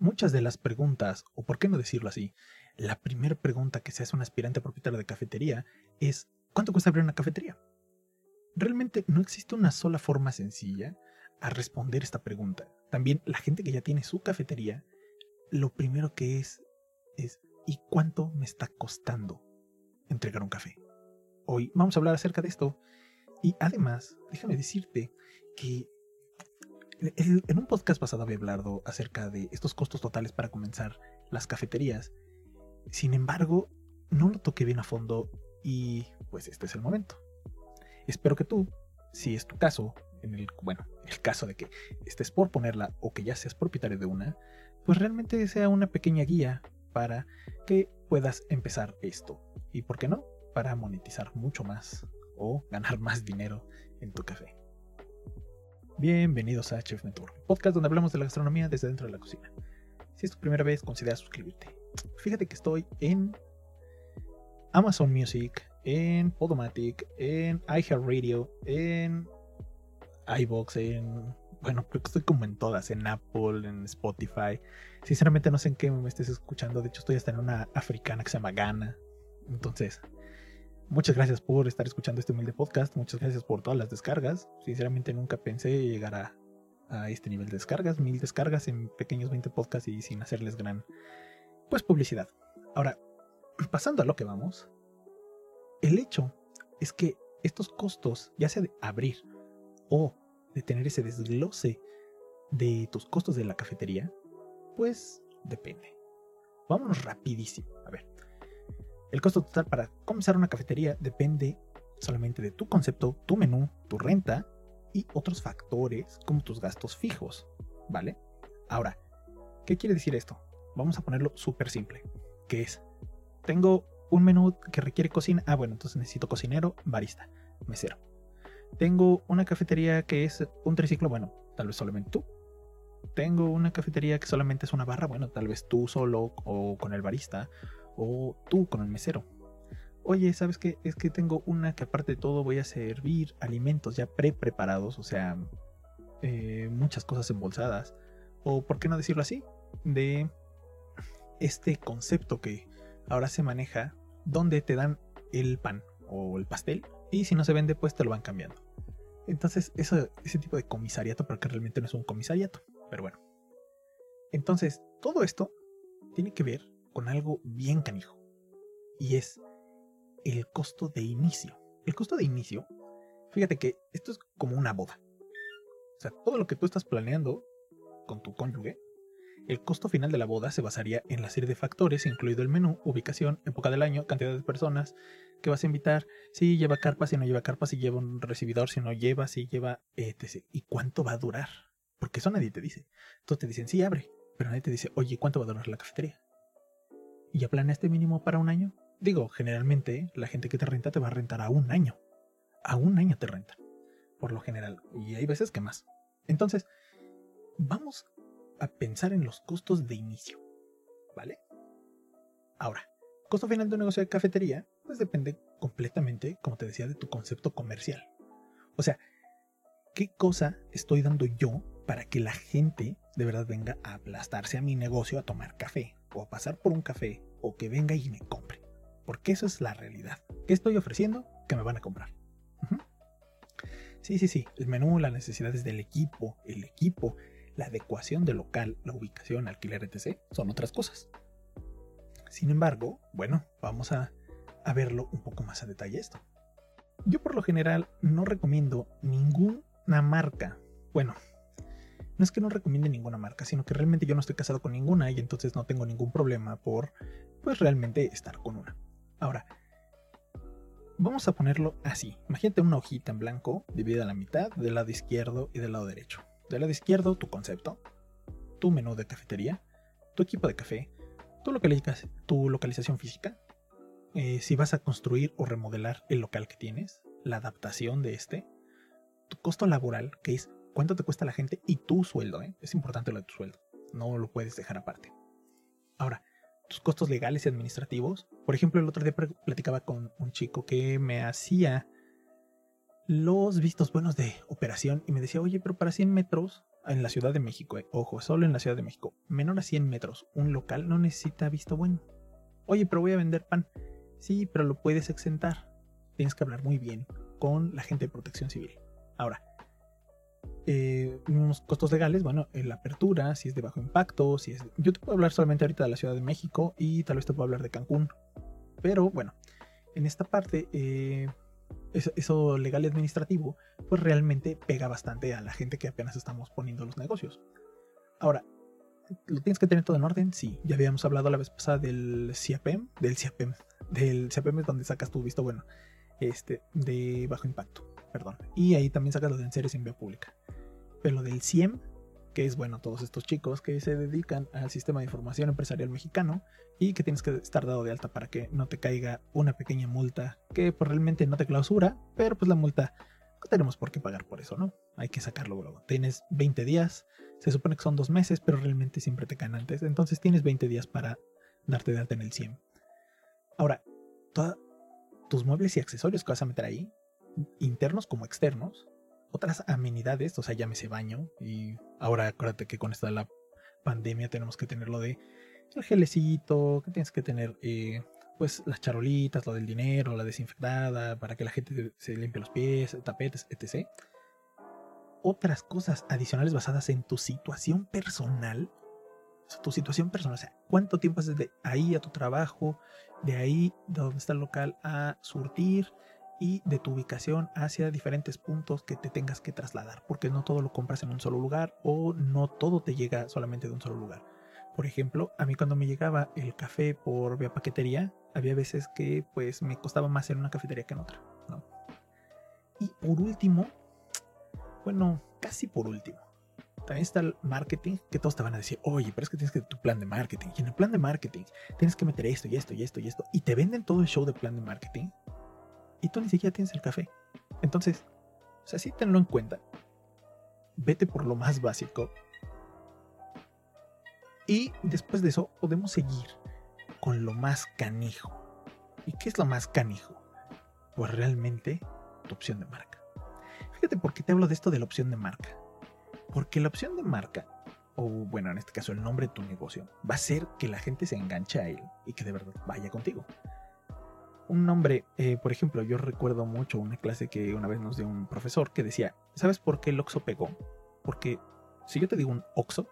muchas de las preguntas, o por qué no decirlo así, la primera pregunta que se hace un aspirante propietario de cafetería es ¿cuánto cuesta abrir una cafetería? Realmente no existe una sola forma sencilla a responder esta pregunta. También la gente que ya tiene su cafetería, lo primero que es es ¿y cuánto me está costando entregar un café? Hoy vamos a hablar acerca de esto. Y además, déjame decirte que en un podcast pasado había hablado acerca de estos costos totales para comenzar las cafeterías. Sin embargo, no lo toqué bien a fondo y pues este es el momento. Espero que tú, si es tu caso, en el, bueno, el caso de que estés por ponerla o que ya seas propietario de una, pues realmente sea una pequeña guía para que puedas empezar esto. Y por qué no, para monetizar mucho más o ganar más dinero en tu café. Bienvenidos a Chef Mentor, podcast donde hablamos de la gastronomía desde dentro de la cocina. Si es tu primera vez, considera suscribirte. Fíjate que estoy en Amazon Music, en Podomatic, en iHeartRadio, en iBox, en. Bueno, creo que estoy como en todas, en Apple, en Spotify. Sinceramente no sé en qué me estés escuchando. De hecho, estoy hasta en una africana que se llama Ghana. Entonces, Muchas gracias por estar escuchando este humilde podcast. Muchas gracias por todas las descargas. Sinceramente nunca pensé llegar a, este nivel de descargas. Mil descargas en pequeños 20 podcasts y sin hacerles gran pues publicidad. Ahora, pasando a lo que vamos. El hecho es que estos costos, ya sea de abrir o de tener ese desglose de tus costos de la cafetería, pues depende. Vámonos rapidísimo. A ver, el costo total para comenzar una cafetería depende solamente de tu concepto, tu menú, tu renta y otros factores como tus gastos fijos, ¿vale? Ahora, ¿qué quiere decir esto? Vamos a ponerlo súper simple, que es, tengo un menú que requiere cocina, ah bueno, entonces necesito cocinero, barista, mesero. Tengo una cafetería que es un triciclo, bueno, tal vez solamente tú. Tengo una cafetería que solamente es una barra, bueno, tal vez tú solo o con el barista o tú con el mesero. Oye, ¿sabes qué? Es que tengo una que aparte de todo voy a servir alimentos ya pre-preparados, o sea, eh, muchas cosas embolsadas. O, ¿por qué no decirlo así? De este concepto que ahora se maneja, donde te dan el pan o el pastel y si no se vende, pues te lo van cambiando. Entonces, eso, ese tipo de comisariato, porque realmente no es un comisariato, pero bueno. Entonces, todo esto tiene que ver con algo bien canijo. Y es el costo de inicio. El costo de inicio, fíjate que esto es como una boda. O sea, todo lo que tú estás planeando con tu cónyuge, el costo final de la boda se basaría en la serie de factores, incluido el menú, ubicación, época del año, cantidad de personas que vas a invitar, si lleva carpa, si no lleva carpa, si lleva un recibidor, si no lleva, si lleva etc. ¿Y cuánto va a durar? Porque eso nadie te dice. Todos te dicen, sí, abre, pero nadie te dice, oye, ¿cuánto va a durar la cafetería? ¿Y ya planeaste mínimo para un año? Digo, generalmente la gente que te renta te va a rentar a un año. A un año te renta. Por lo general. Y hay veces que más. Entonces, vamos a pensar en los costos de inicio. ¿Vale? Ahora, costo final de un negocio de cafetería, pues depende completamente, como te decía, de tu concepto comercial. O sea, ¿qué cosa estoy dando yo para que la gente de verdad venga a aplastarse a mi negocio a tomar café? O pasar por un café o que venga y me compre. Porque eso es la realidad. ¿Qué estoy ofreciendo? Que me van a comprar. Sí, sí, sí. El menú, las necesidades del equipo, el equipo, la adecuación del local, la ubicación, alquiler, etc. son otras cosas. Sin embargo, bueno, vamos a, a verlo un poco más a detalle esto. Yo por lo general no recomiendo ninguna marca. Bueno, no es que no recomiende ninguna marca, sino que realmente yo no estoy casado con ninguna y entonces no tengo ningún problema por, pues realmente estar con una. Ahora, vamos a ponerlo así. Imagínate una hojita en blanco dividida a la mitad del lado izquierdo y del lado derecho. Del lado izquierdo, tu concepto, tu menú de cafetería, tu equipo de café, tu, tu localización física, eh, si vas a construir o remodelar el local que tienes, la adaptación de este, tu costo laboral, que es cuánto te cuesta la gente y tu sueldo. ¿eh? Es importante lo de tu sueldo. No lo puedes dejar aparte. Ahora, tus costos legales y administrativos. Por ejemplo, el otro día platicaba con un chico que me hacía los vistos buenos de operación y me decía, oye, pero para 100 metros en la Ciudad de México, eh, ojo, solo en la Ciudad de México, menor a 100 metros, un local no necesita visto bueno. Oye, pero voy a vender pan. Sí, pero lo puedes exentar. Tienes que hablar muy bien con la gente de protección civil. Ahora, eh, unos costos legales, bueno, en la apertura, si es de bajo impacto, si es... Yo te puedo hablar solamente ahorita de la Ciudad de México y tal vez te puedo hablar de Cancún. Pero bueno, en esta parte, eh, eso, legal y administrativo, pues realmente pega bastante a la gente que apenas estamos poniendo los negocios. Ahora, ¿lo tienes que tener todo en orden? Sí, ya habíamos hablado la vez pasada del CIAPEM, del CIAPEM, del CIAPEM es donde sacas tu visto bueno, este, de bajo impacto, perdón. Y ahí también sacas lo de enseres en vía pública. Pero del CIEM que es bueno todos estos chicos que se dedican al sistema de información empresarial mexicano y que tienes que estar dado de alta para que no te caiga una pequeña multa que pues, realmente no te clausura, pero pues la multa no tenemos por qué pagar por eso, ¿no? Hay que sacarlo luego. Tienes 20 días, se supone que son dos meses, pero realmente siempre te caen antes, entonces tienes 20 días para darte de alta en el 100. Ahora, todos tus muebles y accesorios que vas a meter ahí, internos como externos, otras amenidades, o sea, llámese baño. Y ahora acuérdate que con esta la pandemia tenemos que tener lo de el gelecito, que tienes que tener eh, pues las charolitas, lo del dinero, la desinfectada, para que la gente se limpie los pies, tapetes, etc. Otras cosas adicionales basadas en tu situación personal. Tu situación personal, o sea, cuánto tiempo haces de ahí a tu trabajo, de ahí de donde está el local a surtir, y de tu ubicación hacia diferentes puntos que te tengas que trasladar, porque no todo lo compras en un solo lugar o no todo te llega solamente de un solo lugar. Por ejemplo, a mí cuando me llegaba el café por vía paquetería, había veces que pues me costaba más en una cafetería que en otra. Y por último, bueno, casi por último, también está el marketing, que todos te van a decir, oye, pero es que tienes que tu plan de marketing. Y en el plan de marketing tienes que meter esto y esto y esto y esto. Y te venden todo el show de plan de marketing y tú ni siquiera tienes el café. Entonces, o sea, sí tenlo en cuenta. Vete por lo más básico. Y después de eso podemos seguir con lo más canijo. ¿Y qué es lo más canijo? Pues realmente tu opción de marca. Fíjate por qué te hablo de esto de la opción de marca. Porque la opción de marca, o bueno, en este caso el nombre de tu negocio, va a hacer que la gente se enganche a él y que de verdad vaya contigo un nombre, eh, por ejemplo, yo recuerdo mucho una clase que una vez nos dio un profesor que decía, ¿sabes por qué el Oxo pegó? Porque si yo te digo un Oxo,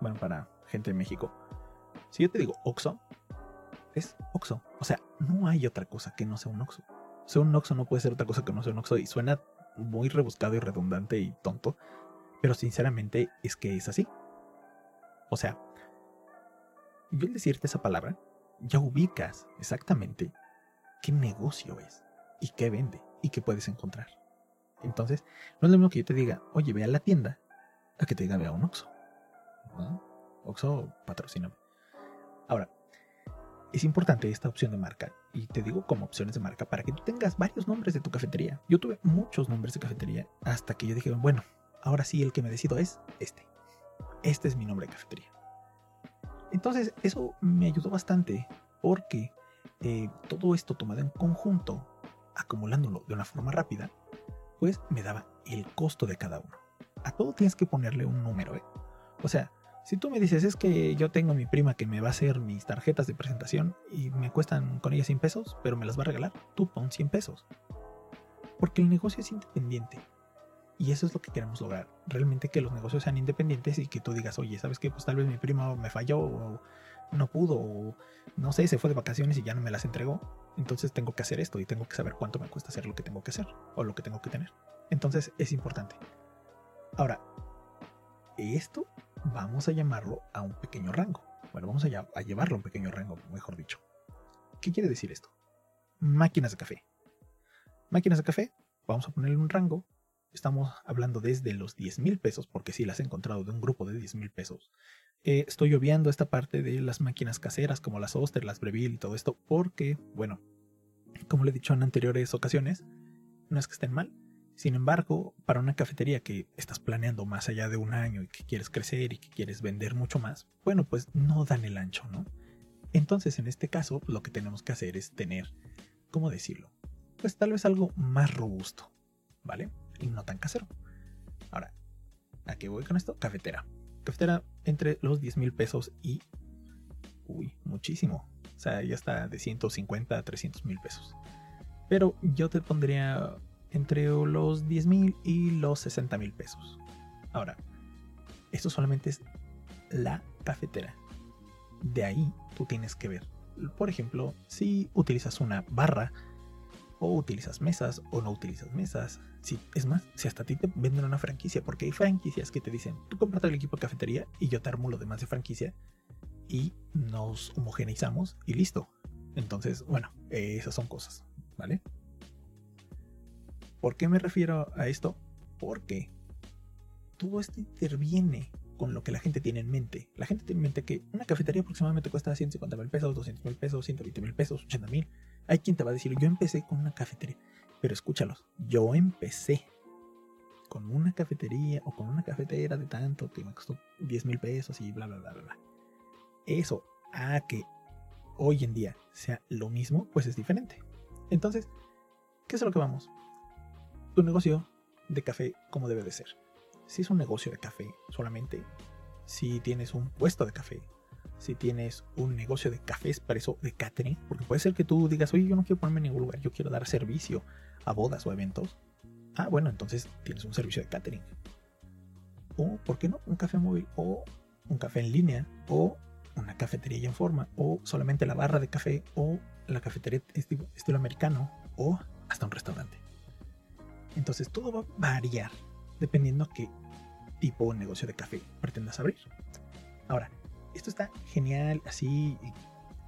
bueno, para gente de México, si yo te digo Oxo, es Oxo. O sea, no hay otra cosa que no sea un Oxo. O sea, un Oxo no puede ser otra cosa que no sea un Oxo y suena muy rebuscado y redundante y tonto, pero sinceramente es que es así. O sea, yo al decirte esa palabra, ya ubicas exactamente qué negocio es y qué vende y qué puedes encontrar. Entonces, no es lo mismo que yo te diga, oye, ve a la tienda, a que te diga, ve a un Oxxo. ¿No? Oxxo patrocina. Ahora, es importante esta opción de marca, y te digo como opciones de marca, para que tú tengas varios nombres de tu cafetería. Yo tuve muchos nombres de cafetería hasta que yo dije, bueno, ahora sí el que me decido es este. Este es mi nombre de cafetería. Entonces, eso me ayudó bastante porque eh, todo esto tomado en conjunto, acumulándolo de una forma rápida, pues me daba el costo de cada uno. A todo tienes que ponerle un número, ¿eh? O sea, si tú me dices, es que yo tengo mi prima que me va a hacer mis tarjetas de presentación y me cuestan con ella 100 pesos, pero me las va a regalar, tú pon 100 pesos. Porque el negocio es independiente. Y eso es lo que queremos lograr. Realmente que los negocios sean independientes y que tú digas, oye, ¿sabes qué? Pues tal vez mi prima me falló o no pudo o no sé, se fue de vacaciones y ya no me las entregó. Entonces tengo que hacer esto y tengo que saber cuánto me cuesta hacer lo que tengo que hacer o lo que tengo que tener. Entonces es importante. Ahora, esto vamos a llamarlo a un pequeño rango. Bueno, vamos a, llevarlo a un pequeño rango, mejor dicho. ¿Qué quiere decir esto? Máquinas de café. Máquinas de café, vamos a ponerle un rango Estamos hablando desde los 10 mil pesos, porque si las he encontrado de un grupo de 10 mil pesos. Eh, estoy obviando esta parte de las máquinas caseras como las Oster, las Breville y todo esto, porque, bueno, como le he dicho en anteriores ocasiones, no es que estén mal. Sin embargo, para una cafetería que estás planeando más allá de un año y que quieres crecer y que quieres vender mucho más, bueno, pues no dan el ancho, ¿no? Entonces, en este caso, lo que tenemos que hacer es tener, ¿cómo decirlo? Pues tal vez algo más robusto, ¿vale? Y no tan casero. Ahora, ¿A qué voy con esto? Cafetera. Cafetera entre los 10 mil pesos y... Uy, muchísimo. O sea, ya está de 150 a 300 mil pesos. Pero yo te pondría entre los 10 mil y los 60 mil pesos. Ahora, esto solamente es la cafetera. De ahí tú tienes que ver. Por ejemplo, si utilizas una barra, o utilizas mesas, o no utilizas mesas. Si, es más, si hasta ti te venden una franquicia, porque hay franquicias que te dicen, tú comprate el equipo de cafetería y yo te armo lo demás de franquicia y nos homogeneizamos y listo. Entonces, bueno, esas son cosas, ¿vale? ¿Por qué me refiero a esto? Porque todo esto interviene con lo que la gente tiene en mente. La gente tiene en mente que una cafetería aproximadamente cuesta 150 mil pesos, 200 mil pesos, 120 mil pesos, 80 mil. Hay quien te va a decir, yo empecé con una cafetería. Pero escúchalos, yo empecé con una cafetería o con una cafetera de tanto que me costó 10 mil pesos y bla, bla, bla, bla. Eso a que hoy en día sea lo mismo, pues es diferente. Entonces, ¿qué es lo que vamos? Tu negocio de café como debe de ser si es un negocio de café solamente, si tienes un puesto de café, si tienes un negocio de café expreso de catering, porque puede ser que tú digas, oye, yo no quiero ponerme en ningún lugar, yo quiero dar servicio a bodas o eventos. Ah, bueno, entonces tienes un servicio de catering. O, ¿por qué no? Un café móvil, o un café en línea, o una cafetería ya en forma, o solamente la barra de café, o la cafetería estilo, estilo americano, o hasta un restaurante. Entonces todo va a variar dependiendo qué tipo de negocio de café pretendas abrir. Ahora, esto está genial, así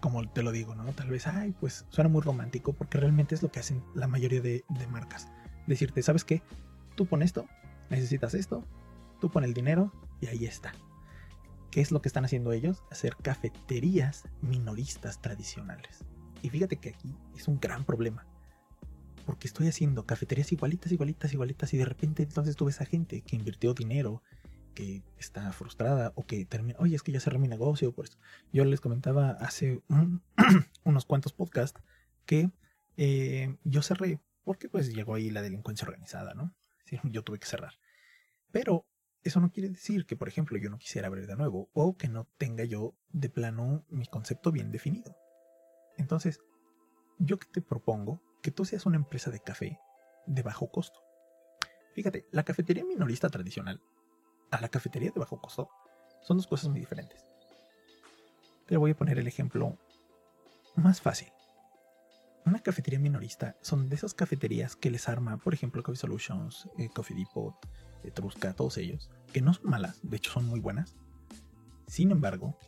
como te lo digo, ¿no? Tal vez, ay, pues suena muy romántico porque realmente es lo que hacen la mayoría de, marcas. Decirte, ¿sabes qué? Tú pones esto, necesitas esto, tú pones el dinero y ahí está. ¿Qué es lo que están haciendo ellos? Hacer cafeterías minoristas tradicionales. Y fíjate que aquí es un gran problema porque estoy haciendo cafeterías igualitas, igualitas, igualitas y de repente entonces tú ves a gente que invirtió dinero, que está frustrada o que termina, oye, es que ya cerré mi negocio esto. Yo les comentaba hace unos cuantos podcasts que eh, yo cerré porque pues llegó ahí la delincuencia organizada, ¿no? yo tuve que cerrar. Pero eso no quiere decir que, por ejemplo, yo no quisiera abrir de nuevo o que no tenga yo de plano mi concepto bien definido. Entonces, yo que te propongo que tú seas una empresa de café de bajo costo. Fíjate, la cafetería minorista tradicional a la cafetería de bajo costo son dos cosas muy diferentes. Te voy a poner el ejemplo más fácil. Una cafetería minorista son de esas cafeterías que les arma, por ejemplo, Coffee Solutions, eh, Coffee Depot, Etrusca, todos ellos, que no son malas, de hecho son muy buenas. Sin embargo,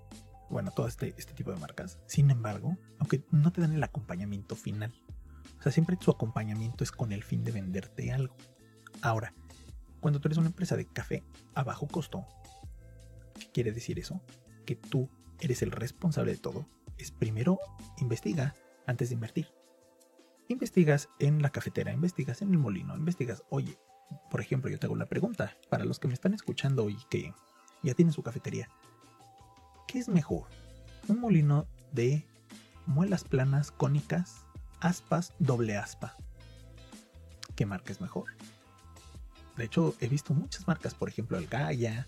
bueno, todo este, este tipo de marcas, sin embargo, aunque no te dan el acompañamiento final, o sea, siempre su acompañamiento es con el fin de venderte algo. Ahora, cuando tú eres una empresa de café a bajo costo, ¿qué quiere decir eso? Que tú eres el responsable de todo. Es primero investiga antes de invertir. Investigas en la cafetera, investigas en el molino, investigas, oye, por ejemplo, yo te hago una pregunta para los que me están escuchando y que ya tienen su cafetería. ¿Qué es mejor? ¿Un molino de muelas planas cónicas aspas doble aspa. ¿Qué marca es mejor? De hecho, he visto muchas marcas, por ejemplo, el Gaia,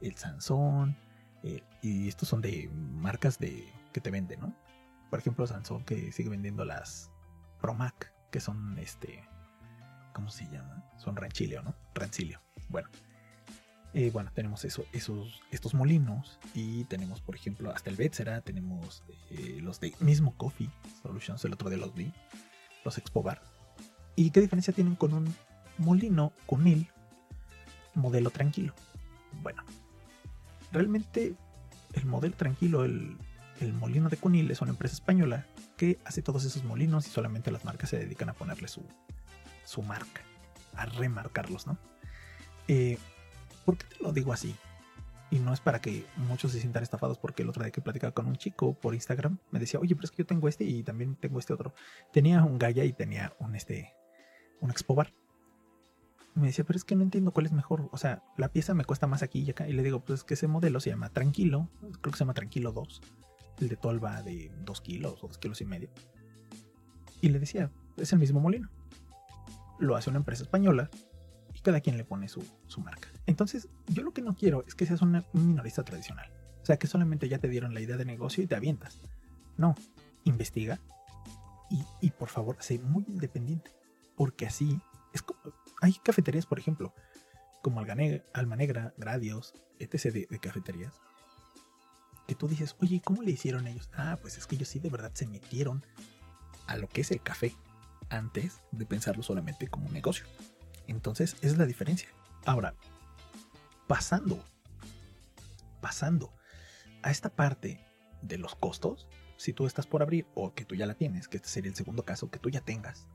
el Sansón, eh, y estos son de marcas de que te venden, ¿no? Por ejemplo, Sansón que sigue vendiendo las Promac, que son este, ¿cómo se llama? Son ranchilio, ¿no? Rancilio. Bueno, eh, bueno, tenemos eso, esos, estos molinos y tenemos, por ejemplo, hasta el Betsera, tenemos eh, los de mismo Coffee Solutions, el otro de los vi, los Expo Bar. ¿Y qué diferencia tienen con un molino Cunil modelo tranquilo? Bueno, realmente el modelo tranquilo, el, el molino de Cunil es una empresa española que hace todos esos molinos y solamente las marcas se dedican a ponerle su, su marca, a remarcarlos, ¿no? Eh, ¿Por qué te lo digo así? Y no es para que muchos se sientan estafados porque el otro día que platicaba con un chico por Instagram me decía, oye, pero es que yo tengo este y también tengo este otro. Tenía un Gaia y tenía un este un Expo Bar. Me decía, pero es que no entiendo cuál es mejor. O sea, la pieza me cuesta más aquí y acá. Y le digo, pues es que ese modelo se llama Tranquilo. Creo que se llama Tranquilo 2. El de Tolva de 2 kilos o 2 kilos y medio. Y le decía, es el mismo molino. Lo hace una empresa española cada quien le pone su, su marca. Entonces, yo lo que no quiero es que seas un minorista tradicional. O sea, que solamente ya te dieron la idea de negocio y te avientas. No, investiga y, y por favor, sé muy independiente. Porque así, es como, hay cafeterías, por ejemplo, como Alma Negra, Gradios, etc. De, de, cafeterías, que tú dices, oye, ¿cómo le hicieron ellos? Ah, pues es que ellos sí de verdad se metieron a lo que es el café antes de pensarlo solamente como un negocio. Entonces, es la diferencia. Ahora, pasando, pasando a esta parte de los costos, si tú estás por abrir o que tú ya la tienes, que este sería el segundo caso, que tú ya tengas,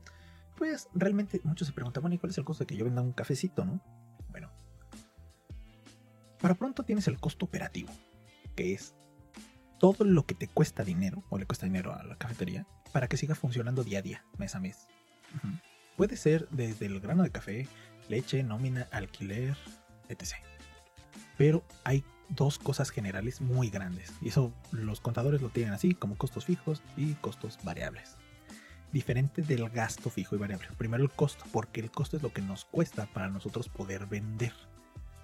pues realmente muchos se preguntan, bueno, ¿y cuál es el costo de que yo venda un cafecito, no? Bueno, para pronto tienes el costo operativo, que es todo lo que te cuesta dinero, o le cuesta dinero a la cafetería, para que siga funcionando día a día, mes a mes. Puede ser desde el grano de café, leche, nómina, alquiler, etc. Pero hay dos cosas generales muy grandes, y eso los contadores lo tienen así, como costos fijos y costos variables. Diferente del gasto fijo y variable. Primero el costo, porque el costo es lo que nos cuesta para nosotros poder vender.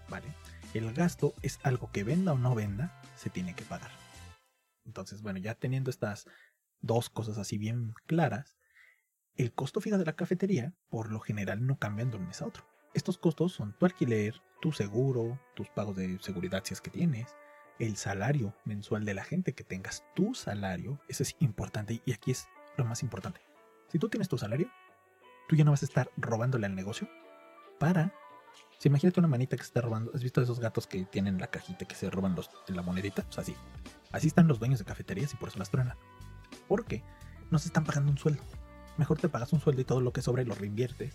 ¿Vale? El gasto es algo que venda o no venda, se tiene que pagar. Entonces, bueno, ya teniendo estas dos cosas así bien claras, el costo fijo de la cafetería por lo general no cambian de un mes a otro. Estos costos son tu alquiler, tu seguro, tus pagos de seguridad si es que tienes, el salario mensual de la gente que tengas, tu salario, eso es importante y aquí es lo más importante. Si tú tienes tu salario, tú ya no vas a estar robándole al negocio para... Si imagínate una manita que se está robando, ¿has visto esos gatos que tienen la cajita que se roban los, la monedita? Sea, así. Así están los dueños de cafeterías y por eso las truenan. Porque no se están pagando un sueldo. Mejor te pagas un sueldo y todo lo que sobra lo reinviertes.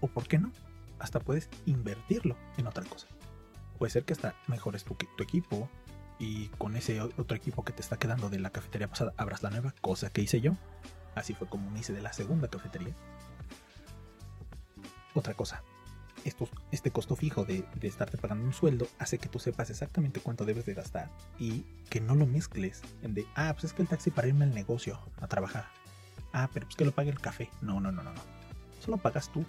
O por qué no, hasta puedes invertirlo en otra cosa. Puede ser que hasta mejores tu equipo y con ese otro equipo que te está quedando de la cafetería pasada abras la nueva, cosa que hice yo. Así fue como me hice de la segunda cafetería. Otra cosa, este costo fijo de, de, estarte pagando un sueldo hace que tú sepas exactamente cuánto debes de gastar y que no lo mezcles en de, ah, pues es que el taxi para irme al negocio a trabajar. Ah, pero pues que lo pague el café. No, no, no, no, no. Solo pagas tú.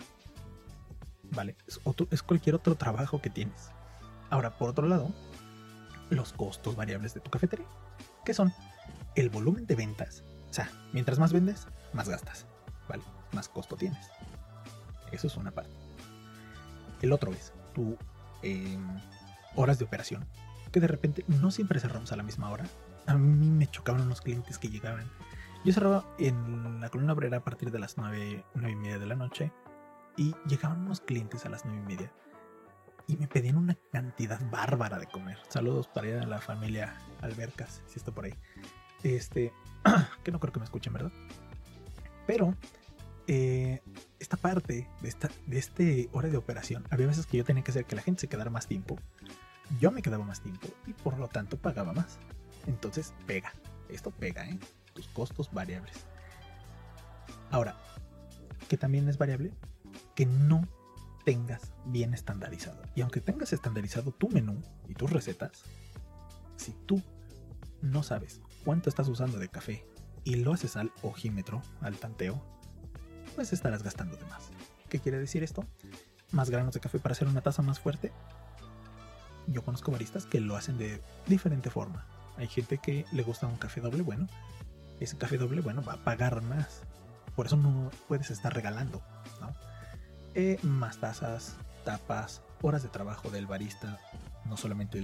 Vale, es, es cualquier otro trabajo que tienes. Ahora, por otro lado, los costos variables de tu cafetería, que son el volumen de ventas. Sea, mientras más vendes, más gastas. Vale, más costo tienes. Eso es una parte. El otro es tu eh, horas de operación, que de repente no siempre cerramos a la misma hora. A mí me chocaban unos clientes que llegaban. Yo cerraba en la columna obrera a partir de las 9, 9 y media de la noche y llegaban unos clientes a las 9 y media y me pedían una cantidad bárbara de comer. Saludos para la familia Albercas, si está por ahí. Este, que no creo que me escuchen, ¿verdad? Pero eh, esta parte de, esta, de este hora de operación, había veces que yo tenía que hacer que la gente se quedara más tiempo. Yo me quedaba más tiempo y por lo tanto pagaba más. Entonces pega. Esto pega, ¿eh? Tus costos variables. Ahora, que también es variable, que no tengas bien estandarizado. Y aunque tengas estandarizado tu menú y tus recetas, si tú no sabes cuánto estás usando de café y lo haces al ojímetro, al tanteo, pues estarás gastando de más. ¿Qué quiere decir esto? Más granos de café para hacer una taza más fuerte. Yo conozco baristas que lo hacen de diferente forma. Hay gente que le gusta un café doble bueno. Ese café doble bueno va a pagar más. Por eso no puedes estar regalando. Eh, más tazas, tapas, horas de trabajo del barista, no solamente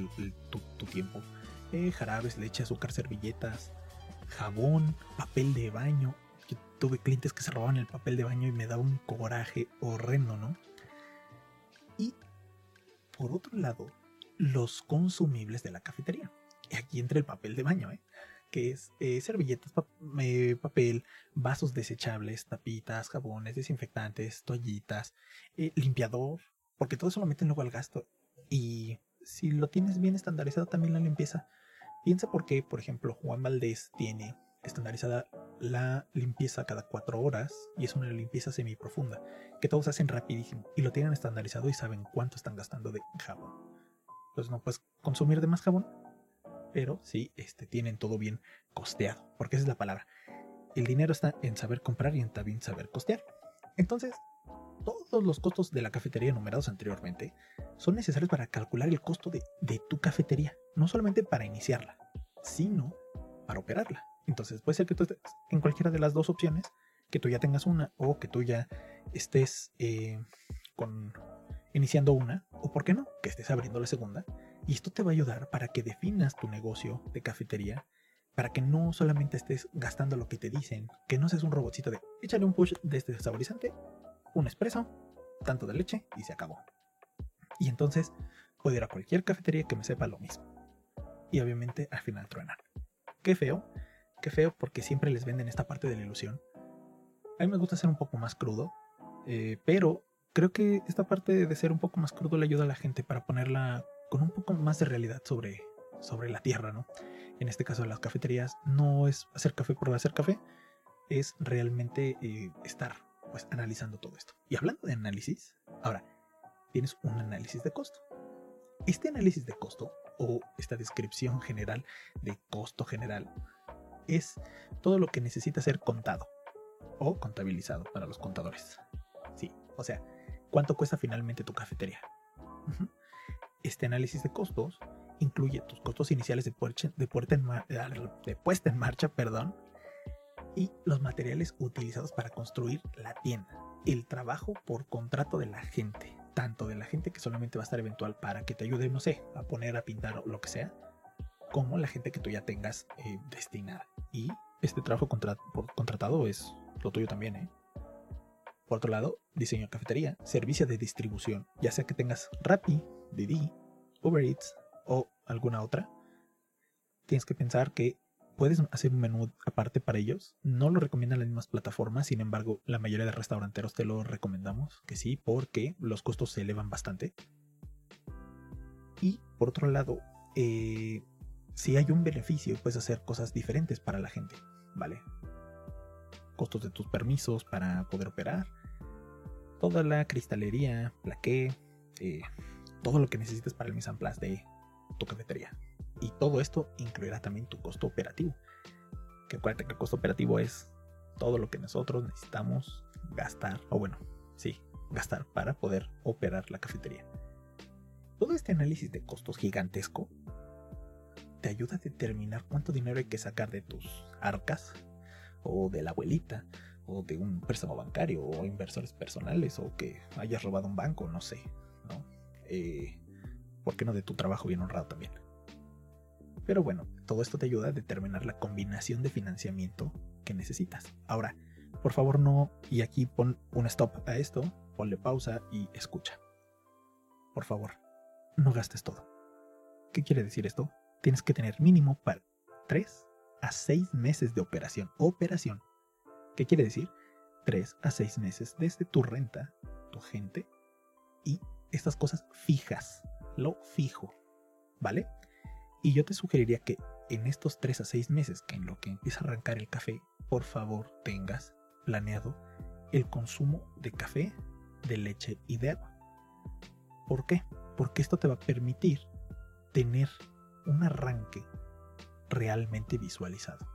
tu, tiempo. Eh, jarabes, leche, azúcar, servilletas, jabón, papel de baño, tuve clientes que se robaban el papel de baño y me daba un coraje horrendo, ¿no? Y por otro lado, los consumibles de la cafetería. Y aquí entra el papel de baño, ¿eh? que es eh, servilletas, eh, papel, vasos desechables, tapitas, jabones, desinfectantes, toallitas, eh, limpiador, porque todo eso lo meten luego al gasto. Y si lo tienes bien estandarizado también la limpieza. Piensa por qué, por ejemplo, Juan Valdés tiene estandarizada la limpieza cada cuatro horas y es una limpieza semi profunda que todos hacen rapidísimo y lo tienen estandarizado y saben cuánto están gastando de jabón. Entonces no puedes consumir de más jabón, pero sí este, tienen todo bien costeado, porque esa es la palabra. El dinero está en saber comprar y en también saber costear. Entonces, todos los costos de la cafetería enumerados anteriormente son necesarios para calcular el costo de, tu cafetería, no solamente para iniciarla, sino para operarla. Entonces puede ser que tú estés en cualquiera de las dos opciones, que tú ya tengas una o que tú ya estés eh, con, iniciando una, o por qué no, que estés abriendo la segunda. Y esto te va a ayudar para que definas tu negocio de cafetería, para que no solamente estés gastando lo que te dicen, que no seas un robotcito de échale un push de este saborizante, un espresso, tanto de leche y se acabó. Y entonces puedo ir a cualquier cafetería que me sepa lo mismo. Y obviamente al final truenan. Qué feo, qué feo porque siempre les venden esta parte de la ilusión. A mí me gusta ser un poco más crudo, eh, pero creo que esta parte de ser un poco más crudo le ayuda a la gente para ponerla con un poco más de realidad sobre, sobre la tierra, ¿no? En este caso, las cafeterías no es hacer café por hacer café, es realmente eh, estar pues analizando todo esto. Y hablando de análisis, ahora tienes un análisis de costo. Este análisis de costo o esta descripción general de costo general es todo lo que necesita ser contado o contabilizado para los contadores. Sí, o sea, cuánto cuesta finalmente tu cafetería. Este análisis de costos incluye tus costos iniciales de, de, puesta en marcha perdón, y los materiales utilizados para construir la tienda. El trabajo por contrato de la gente, tanto de la gente que solamente va a estar eventual para que te ayude, no sé, a poner, a pintar o lo que sea, como la gente que tú ya tengas eh, destinada. Y este trabajo contratado es lo tuyo también, ¿eh? Por otro lado, diseño de cafetería, servicio de distribución, ya sea que tengas Rappi, Didi, Uber Eats o alguna otra, tienes que pensar que puedes hacer un menú aparte para ellos. No lo recomiendan las mismas plataformas, sin embargo, la mayoría de restauranteros te lo recomendamos que sí, porque los costos se elevan bastante. Y por otro lado, eh, si hay un beneficio, puedes hacer cosas diferentes para la gente, ¿vale? Costos de tus permisos para poder operar, toda la cristalería, plaqué, eh, todo lo que necesites para el mise en place de tu cafetería. Y todo esto incluirá también tu costo operativo. Que acuérdate que el costo operativo es todo lo que nosotros necesitamos gastar, o bueno, sí, gastar para poder operar la cafetería. Todo este análisis de costos gigantesco te ayuda a determinar cuánto dinero hay que sacar de tus arcas o de la abuelita o de un préstamo bancario o inversores personales o que hayas robado un banco, no sé, ¿no? Eh, ¿Por qué no de tu trabajo bien honrado también? Pero bueno, todo esto te ayuda a determinar la combinación de financiamiento que necesitas. Ahora, por favor no, y aquí pon un stop a esto, ponle pausa y escucha. Por favor, no gastes todo. ¿Qué quiere decir esto? Tienes que tener mínimo para 3 a 6 meses de operación. Operación ¿Qué quiere decir? 3 a 6 meses desde tu renta, tu gente y estas cosas fijas, lo fijo, ¿vale? Y yo te sugeriría que en estos 3 a 6 meses, que en lo que empieza a arrancar el café, por favor tengas planeado el consumo de café, de leche y de agua. ¿Por qué? Porque esto te va a permitir tener un arranque realmente visualizado.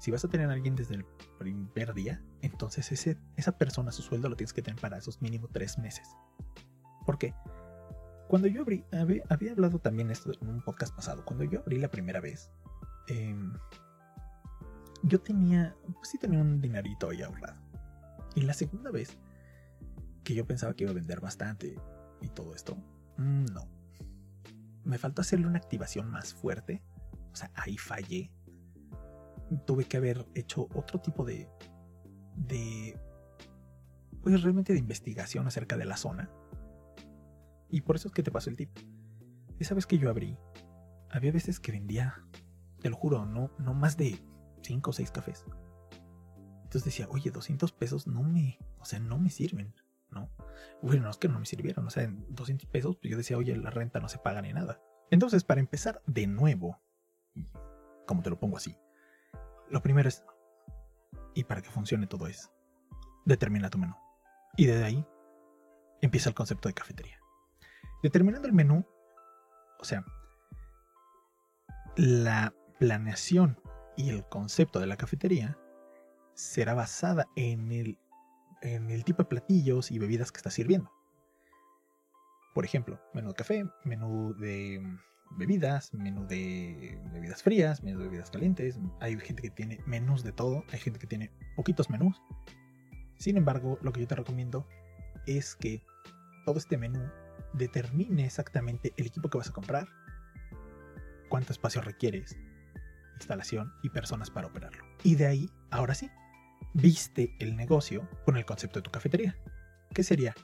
Si vas a tener a alguien desde el primer día, entonces ese, esa persona, su sueldo lo tienes que tener para esos mínimo tres meses. ¿Por qué? Cuando yo abrí, había, hablado también esto en un podcast pasado, cuando yo abrí la primera vez, em, yo tenía, pues sí tenía un dinerito ahí ahorrado. Y la segunda vez, que yo pensaba que iba a vender bastante y todo esto, mm, no. Me faltó hacerle una activación más fuerte. O sea, ahí fallé tuve que haber hecho otro tipo de, de, pues realmente de investigación acerca de la zona. Y por eso es que te paso el tip. Esa vez que yo abrí, había veces que vendía, te lo juro, no, no más de 5 o 6 cafés. Entonces decía, oye, 200 pesos no me, o sea, no me sirven, ¿no? Bueno, no es que no me sirvieron, o sea, en 200 pesos, pues yo decía, oye, la renta no se paga ni nada. Entonces, para empezar de nuevo, como te lo pongo así, lo primero es, y para que funcione todo es, determina tu menú. Y desde ahí empieza el concepto de cafetería. Determinando el menú, o sea, la planeación y el concepto de la cafetería será basada en el en el tipo de platillos y bebidas que estás sirviendo. Por ejemplo, menú de café, menú de bebidas, menú de bebidas frías, menú de bebidas calientes. Hay gente que tiene menús de todo, hay gente que tiene poquitos menús. Sin embargo, lo que yo te recomiendo es que todo este menú determine exactamente el equipo que vas a comprar, cuánto espacio requieres, instalación y personas para operarlo. Y de ahí, ahora sí, viste el negocio con el concepto de tu cafetería. ¿Qué sería?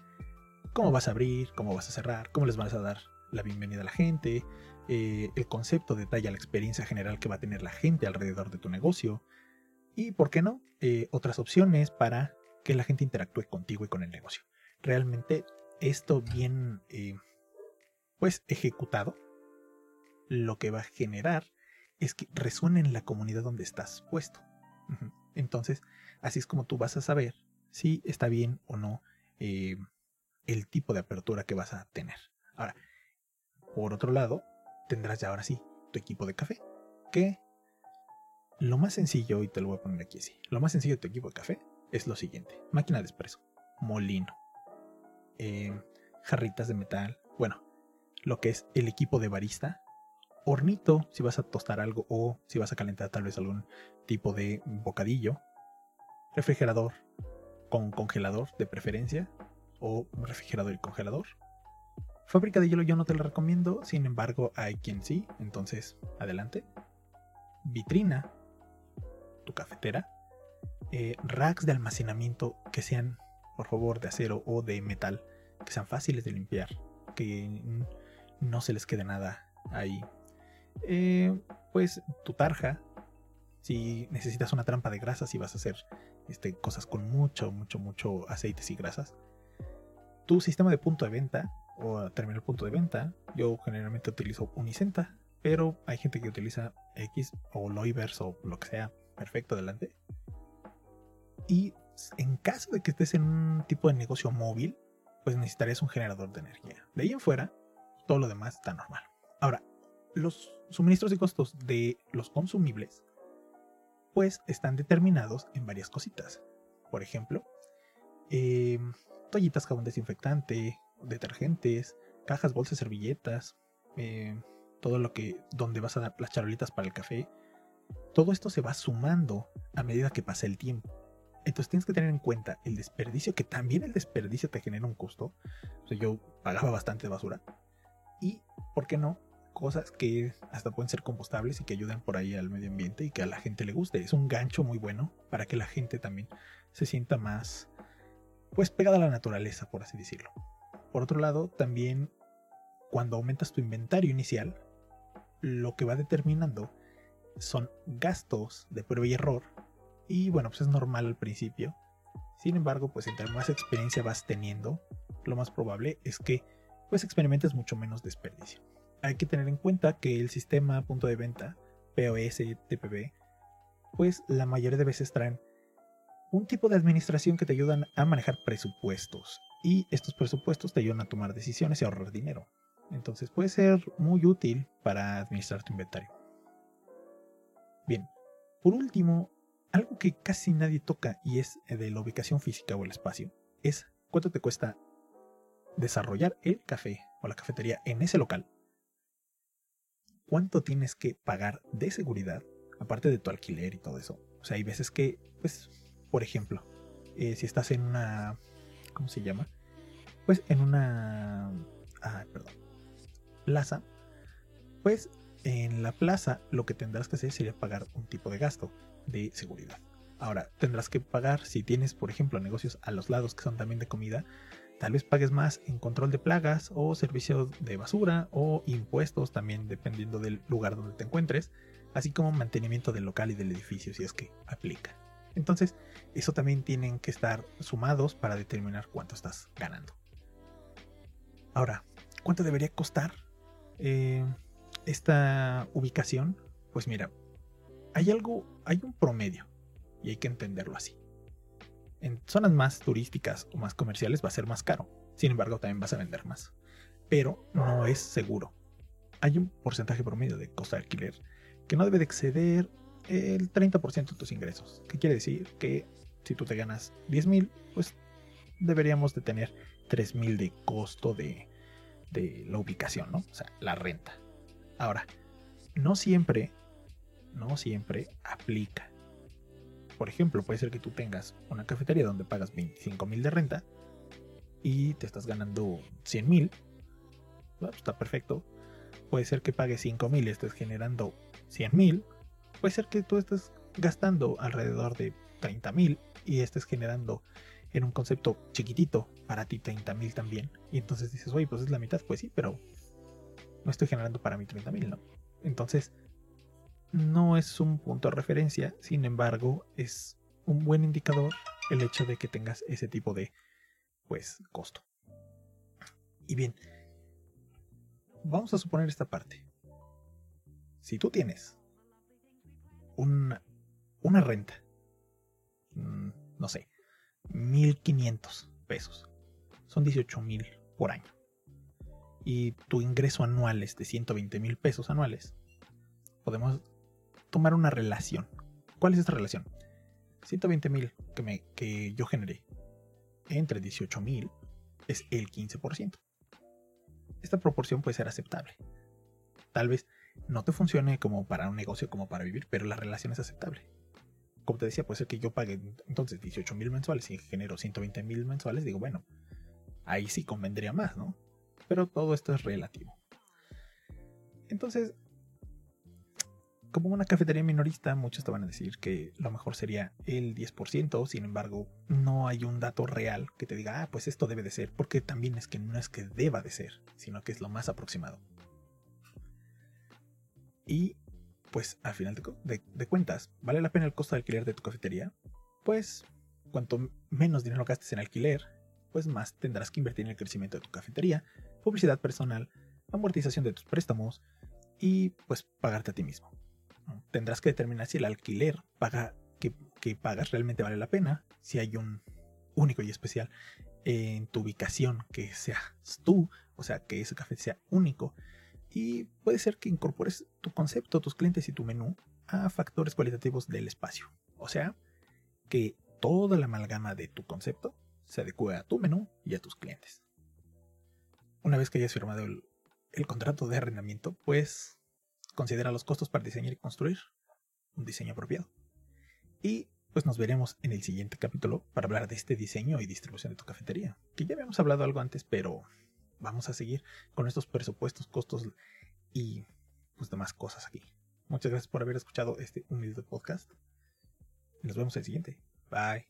¿Cómo vas a abrir? ¿Cómo vas a cerrar? ¿Cómo les vas a dar la bienvenida a la gente? Eh, el concepto detalla la experiencia general que va a tener la gente alrededor de tu negocio. Y, ¿por qué no? Eh, otras opciones para que la gente interactúe contigo y con el negocio. Realmente esto bien, eh, pues, ejecutado, lo que va a generar es que resuene en la comunidad donde estás puesto. Entonces, así es como tú vas a saber si está bien o no eh, el tipo de apertura que vas a tener. Ahora, por otro lado, tendrás ya ahora sí tu equipo de café. Que lo más sencillo, y te lo voy a poner aquí así, lo más sencillo de tu equipo de café es lo siguiente. Máquina de espresso, molino, jarritas de metal, bueno, lo que es el equipo de barista, hornito si vas a tostar algo o si vas a calentar tal vez algún tipo de bocadillo, refrigerador con congelador de preferencia o refrigerador y congelador. Fábrica de hielo yo no te la recomiendo, sin embargo hay quien sí, entonces adelante. Vitrina, tu cafetera, eh, racks de almacenamiento que sean por favor de acero o de metal, sean fáciles de limpiar, que no se les quede nada ahí. Eh, pues tu tarja, si necesitas una trampa de grasas y vas a hacer este, cosas con mucho, mucho, mucho aceites y grasas. Tu sistema de punto de venta o terminal punto de venta, yo generalmente utilizo Unicenta, pero hay gente que utiliza X o Loivers o lo que sea, perfecto, adelante. Y en caso de que estés en un tipo de negocio móvil, pues necesitarías un generador de energía. De ahí en fuera, todo lo demás está normal. Ahora, los suministros y costos de los consumibles, pues están determinados en varias cositas. Por ejemplo, em, toallitas, jabón desinfectante, detergentes, cajas, bolsas, servilletas, em, todo lo que, donde vas a dar las charolitas para el café. Todo esto se va sumando a medida que pasa el tiempo. Entonces tienes que tener en cuenta el desperdicio, que también el desperdicio te genera un costo. O sea, yo pagaba bastante basura. Y, ¿por qué no? Cosas que hasta pueden ser compostables y que ayuden por ahí al medio ambiente y que a la gente le guste. Es un gancho muy bueno para que la gente también se sienta más, pues, pegada a la naturaleza, por así decirlo. Por otro lado, también cuando aumentas tu inventario inicial, lo que va determinando son gastos de prueba y error y bueno, pues es normal al principio. Sin embargo, pues entre más experiencia vas teniendo, lo más probable es que pues experimentes mucho menos desperdicio. Hay que tener en cuenta que el sistema punto de venta, POS, TPB, pues la mayoría de veces traen un tipo de administración que te ayudan a manejar presupuestos. Y estos presupuestos te ayudan a tomar decisiones y ahorrar dinero. Entonces puede ser muy útil para administrar tu inventario. Bien, por último, algo que casi nadie toca y es de la ubicación física o el espacio es cuánto te cuesta desarrollar el café o la cafetería en ese local. ¿Cuánto tienes que pagar de seguridad aparte de tu alquiler y todo eso? O sea, hay veces que, pues, por ejemplo, eh, si estás en una, ¿cómo se llama? Pues en una, ah, perdón, plaza, pues en la plaza lo que tendrás que hacer sería pagar un tipo de gasto de seguridad. Ahora, tendrás que pagar si tienes, por ejemplo, negocios a los lados que son también de comida, tal vez pagues más en control de plagas o servicio de basura o impuestos también dependiendo del lugar donde te encuentres, así como mantenimiento del local y del edificio si es que aplica. Entonces, eso también tienen que estar sumados para determinar cuánto estás ganando. Ahora, ¿cuánto debería costar eh, esta ubicación? Pues mira, hay algo, hay un promedio y hay que entenderlo así. En zonas más turísticas o más comerciales va a ser más caro, sin embargo también vas a vender más, pero no es seguro. Hay un porcentaje promedio de costo de alquiler que no debe de exceder el 30% de tus ingresos. ¿Qué quiere decir? Que si tú te ganas 10 mil, pues deberíamos de tener 3.000 de costo de, de la ubicación, ¿no? O sea, la renta. Ahora, no siempre, no siempre aplica. Por ejemplo, puede ser que tú tengas una cafetería donde pagas 25 mil de renta y te estás ganando 100 mil. está perfecto. Puede ser que pagues 5 mil y estés generando 100 mil. Puede ser que tú estés gastando alrededor de 30 mil y estés generando en un concepto chiquitito para ti 30 mil también. Y entonces dices, oye, pues es la mitad. Pues sí, pero no estoy generando para mí 30 mil, ¿no? Entonces, no es un punto de referencia, sin embargo, es un buen indicador el hecho de que tengas ese tipo de, pues, costo. Y bien, vamos a suponer esta parte. Si tú tienes una, una renta, mm, no sé, 1500 pesos, son 18 mil por año y tu ingreso anual es de 120 mil pesos anuales, podemos tomar una relación. ¿Cuál es esta relación? 120 mil que, que yo generé entre 18 mil es el 15%. Esta proporción puede ser aceptable. Tal vez no te funcione como para un negocio, como para vivir, pero la relación es aceptable. Como te decía, puede ser que yo pague entonces 18 mil mensuales y genero 120 mil mensuales. Digo, bueno, ahí sí convendría más, ¿no? Pero todo esto es relativo. Entonces, como una cafetería minorista, muchos te van a decir que lo mejor sería el 10%, sin embargo, no hay un dato real que te diga, ah, pues esto debe de ser, porque también es que no es que deba de ser, sino que es lo más aproximado. Y, pues, al final de, cuentas, ¿vale la pena el costo de alquiler de tu cafetería? Pues, cuanto menos dinero gastes en alquiler, pues más tendrás que invertir en el crecimiento de tu cafetería, publicidad personal, amortización de tus préstamos y pues pagarte a ti mismo. Tendrás que determinar si el alquiler paga, que, que pagas realmente vale la pena, si hay un único y especial en tu ubicación que seas tú, o sea, que ese café sea único. Y puede ser que incorpores tu concepto, tus clientes y tu menú a factores cualitativos del espacio. O sea, que toda la amalgama de tu concepto se adecue a tu menú y a tus clientes una vez que hayas firmado el, contrato de arrendamiento, pues considera los costos para diseñar y construir un diseño apropiado. Y pues nos veremos en el siguiente capítulo para hablar de este diseño y distribución de tu cafetería, que ya habíamos hablado algo antes, pero vamos a seguir con estos presupuestos, costos y pues demás cosas aquí. Muchas gracias por haber escuchado este humilde podcast. Nos vemos en el siguiente. Bye.